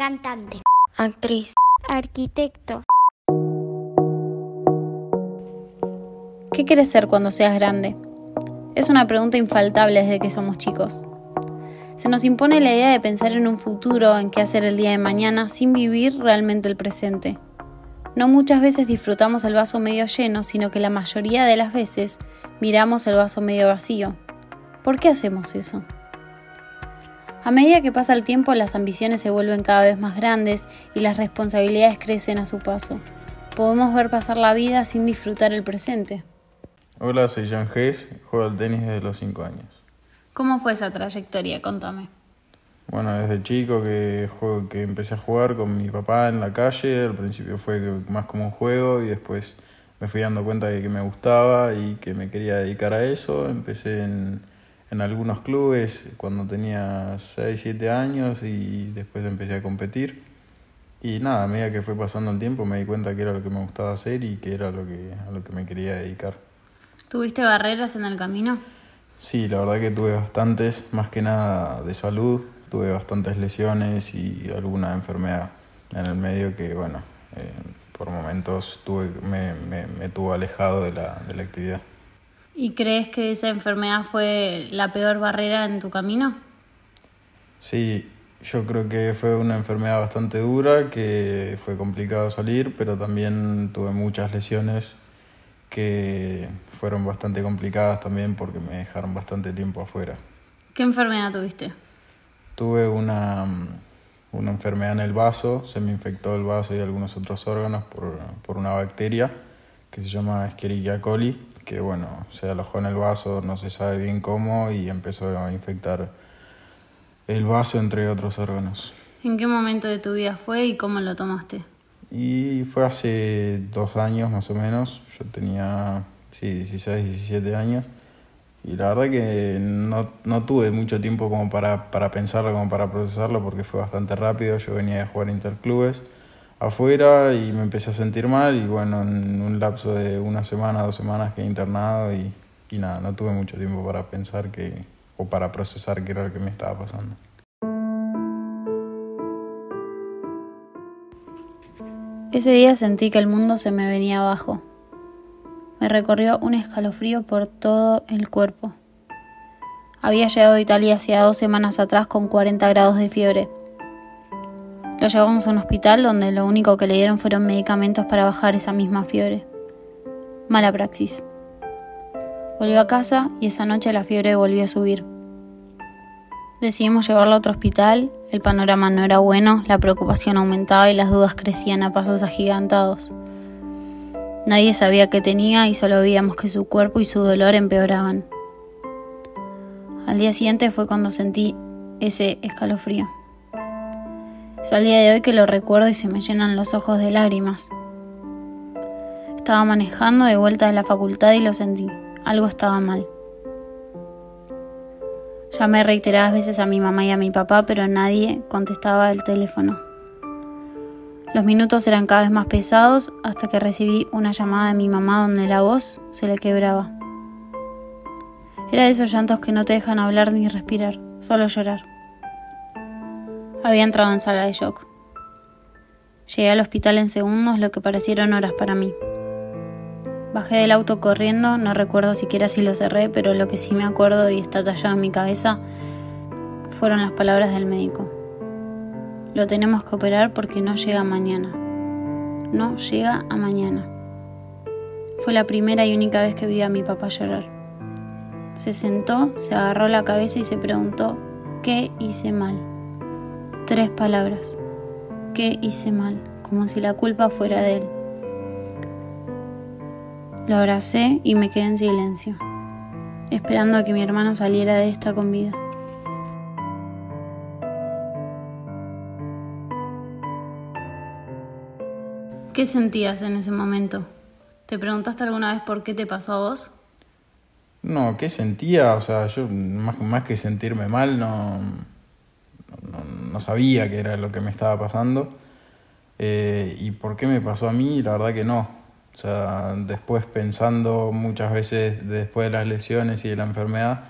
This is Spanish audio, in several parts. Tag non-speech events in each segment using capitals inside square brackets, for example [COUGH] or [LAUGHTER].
cantante, actriz, arquitecto. ¿Qué quieres ser cuando seas grande? Es una pregunta infaltable desde que somos chicos. Se nos impone la idea de pensar en un futuro, en qué hacer el día de mañana, sin vivir realmente el presente. No muchas veces disfrutamos el vaso medio lleno, sino que la mayoría de las veces miramos el vaso medio vacío. ¿Por qué hacemos eso? A medida que pasa el tiempo, las ambiciones se vuelven cada vez más grandes y las responsabilidades crecen a su paso. Podemos ver pasar la vida sin disfrutar el presente. Hola, soy Jan Hayes, juego al tenis desde los 5 años. ¿Cómo fue esa trayectoria? Contame. Bueno, desde chico que, juego, que empecé a jugar con mi papá en la calle, al principio fue más como un juego y después me fui dando cuenta de que me gustaba y que me quería dedicar a eso. Empecé en, en algunos clubes cuando tenía 6, 7 años y después empecé a competir. Y nada, a medida que fue pasando el tiempo me di cuenta que era lo que me gustaba hacer y que era lo que, a lo que me quería dedicar. ¿Tuviste barreras en el camino? Sí, la verdad que tuve bastantes, más que nada de salud, tuve bastantes lesiones y alguna enfermedad en el medio que, bueno, eh, por momentos tuve, me, me, me tuvo alejado de la, de la actividad. ¿Y crees que esa enfermedad fue la peor barrera en tu camino? Sí, yo creo que fue una enfermedad bastante dura, que fue complicado salir, pero también tuve muchas lesiones que fueron bastante complicadas también porque me dejaron bastante tiempo afuera. ¿Qué enfermedad tuviste? Tuve una, una enfermedad en el vaso, se me infectó el vaso y algunos otros órganos por, por una bacteria que se llama Escherichia coli que bueno, se alojó en el vaso, no se sabe bien cómo, y empezó a infectar el vaso entre otros órganos. ¿En qué momento de tu vida fue y cómo lo tomaste? Y fue hace dos años más o menos, yo tenía, sí, 16, 17 años, y la verdad que no, no tuve mucho tiempo como para, para pensarlo, como para procesarlo, porque fue bastante rápido, yo venía de jugar interclubes afuera y me empecé a sentir mal y bueno, en un lapso de una semana, dos semanas quedé internado y, y nada, no tuve mucho tiempo para pensar que, o para procesar qué era lo que me estaba pasando. Ese día sentí que el mundo se me venía abajo. Me recorrió un escalofrío por todo el cuerpo. Había llegado a Italia hacía dos semanas atrás con 40 grados de fiebre lo llevamos a un hospital donde lo único que le dieron fueron medicamentos para bajar esa misma fiebre. Mala praxis. Volvió a casa y esa noche la fiebre volvió a subir. Decidimos llevarlo a otro hospital, el panorama no era bueno, la preocupación aumentaba y las dudas crecían a pasos agigantados. Nadie sabía qué tenía y solo veíamos que su cuerpo y su dolor empeoraban. Al día siguiente fue cuando sentí ese escalofrío. Es al día de hoy que lo recuerdo y se me llenan los ojos de lágrimas. Estaba manejando de vuelta de la facultad y lo sentí. Algo estaba mal. Llamé reiteradas veces a mi mamá y a mi papá, pero nadie contestaba el teléfono. Los minutos eran cada vez más pesados hasta que recibí una llamada de mi mamá donde la voz se le quebraba. Era de esos llantos que no te dejan hablar ni respirar, solo llorar. Había entrado en sala de shock. Llegué al hospital en segundos, lo que parecieron horas para mí. Bajé del auto corriendo, no recuerdo siquiera si lo cerré, pero lo que sí me acuerdo y está tallado en mi cabeza fueron las palabras del médico. Lo tenemos que operar porque no llega mañana. No llega a mañana. Fue la primera y única vez que vi a mi papá llorar. Se sentó, se agarró la cabeza y se preguntó, ¿qué hice mal? Tres palabras. ¿Qué hice mal? Como si la culpa fuera de él. Lo abracé y me quedé en silencio, esperando a que mi hermano saliera de esta con vida. ¿Qué sentías en ese momento? ¿Te preguntaste alguna vez por qué te pasó a vos? No, ¿qué sentía? O sea, yo más, más que sentirme mal, no, no, sabía qué era lo que me estaba pasando. Eh, ¿Y por qué me pasó a mí? La verdad que no. O sea, después pensando muchas veces después de las lesiones y de la enfermedad,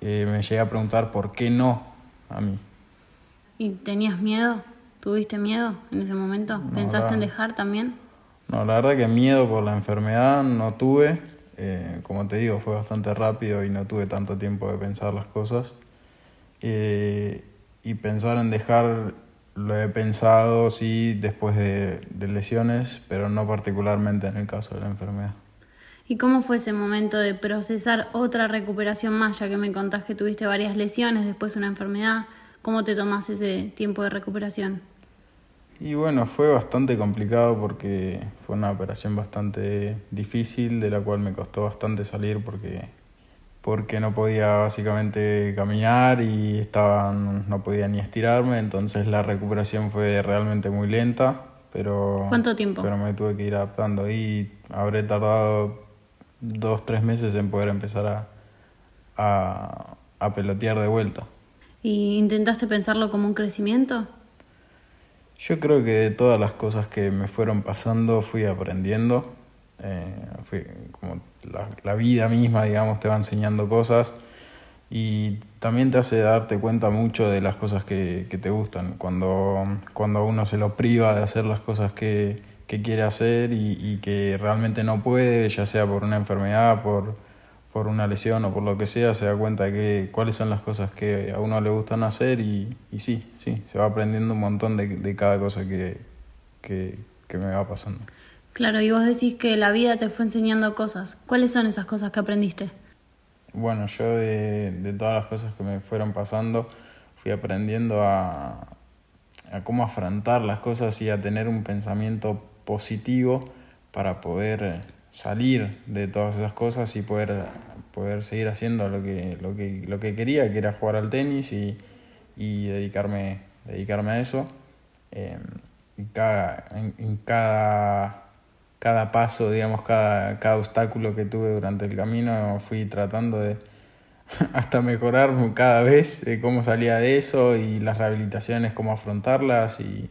eh, me llegué a preguntar por qué no a mí. ¿Y tenías miedo? ¿Tuviste miedo en ese momento? ¿Pensaste en dejar también? No, la verdad que miedo por la enfermedad no tuve. Eh, como te digo, fue bastante rápido y no tuve tanto tiempo de pensar las cosas. Eh, y pensar en dejar lo he pensado, sí, después de, de, lesiones, pero no particularmente en el caso de la enfermedad. ¿Y cómo fue ese momento de procesar otra recuperación más, ya que me contás que tuviste varias lesiones, después una enfermedad? ¿Cómo te tomás ese tiempo de recuperación? Y bueno, fue bastante complicado porque fue una operación bastante difícil, de la cual me costó bastante salir porque, porque no podía básicamente caminar y estaba, no podía ni estirarme, entonces la recuperación fue realmente muy lenta. Pero, ¿Cuánto tiempo? Pero me tuve que ir adaptando y habré tardado dos, tres meses en poder empezar a, a, a pelotear de vuelta. ¿Y intentaste pensarlo como un crecimiento? Yo creo que de todas las cosas que me fueron pasando fui aprendiendo. Eh, fui como la, vida misma, digamos, te va enseñando cosas y también te hace darte cuenta mucho de las cosas que, que te gustan. Cuando, cuando uno se lo priva de hacer las cosas que, que quiere hacer y, que realmente no puede, ya sea por una enfermedad, por, por una lesión o por lo que sea, se da cuenta de que, cuáles son las cosas que a uno le gustan hacer y, y sí, sí, se va aprendiendo un montón de, cada cosa que, que, me va pasando. Claro, y vos decís que la vida te fue enseñando cosas. ¿Cuáles son esas cosas que aprendiste? Bueno, yo de, todas las cosas que me fueron pasando fui aprendiendo a, cómo afrontar las cosas y a tener un pensamiento positivo para poder salir de todas esas cosas y poder, poder seguir haciendo lo que, lo, que, lo que quería, que era jugar al tenis y, y dedicarme, dedicarme a eso. En, en, cada, cada paso, digamos, cada, cada obstáculo que tuve durante el camino, fui tratando de [LAUGHS] hasta mejorar cada vez de cómo salía de eso y las rehabilitaciones, cómo afrontarlas y,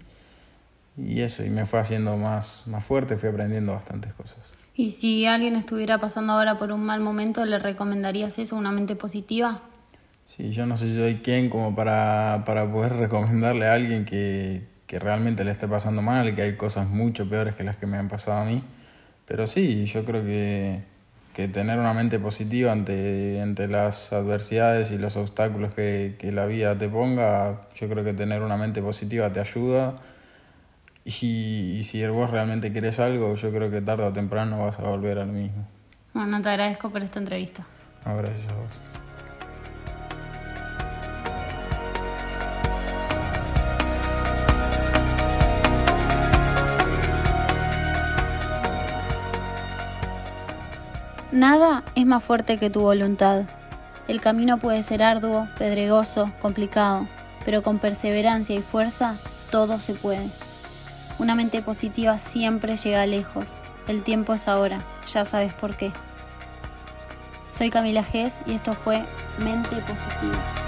y eso, y me fue haciendo más, más fuerte, fui aprendiendo bastantes cosas. ¿Y si alguien estuviera pasando ahora por un mal momento, le recomendarías eso, una mente positiva? Sí, yo no sé si soy quién como para, para poder [LAUGHS] recomendarle a alguien que, que realmente le esté pasando mal, que hay cosas mucho peores que las que me han pasado a mí. Pero sí, yo creo que, que tener una mente positiva ante, ante las adversidades y los obstáculos que, que la vida te ponga, yo creo que tener una mente positiva te ayuda y, y, si vos realmente querés algo, yo creo que tarde o temprano vas a volver al mismo. Bueno, te agradezco por esta entrevista. No, gracias a vos. Nada es más fuerte que tu voluntad. El camino puede ser arduo, pedregoso, complicado, pero con perseverancia y fuerza todo se puede. Una mente positiva siempre llega lejos. El tiempo es ahora, ya sabes por qué. Soy Camila Gess y esto fue Mente Positiva.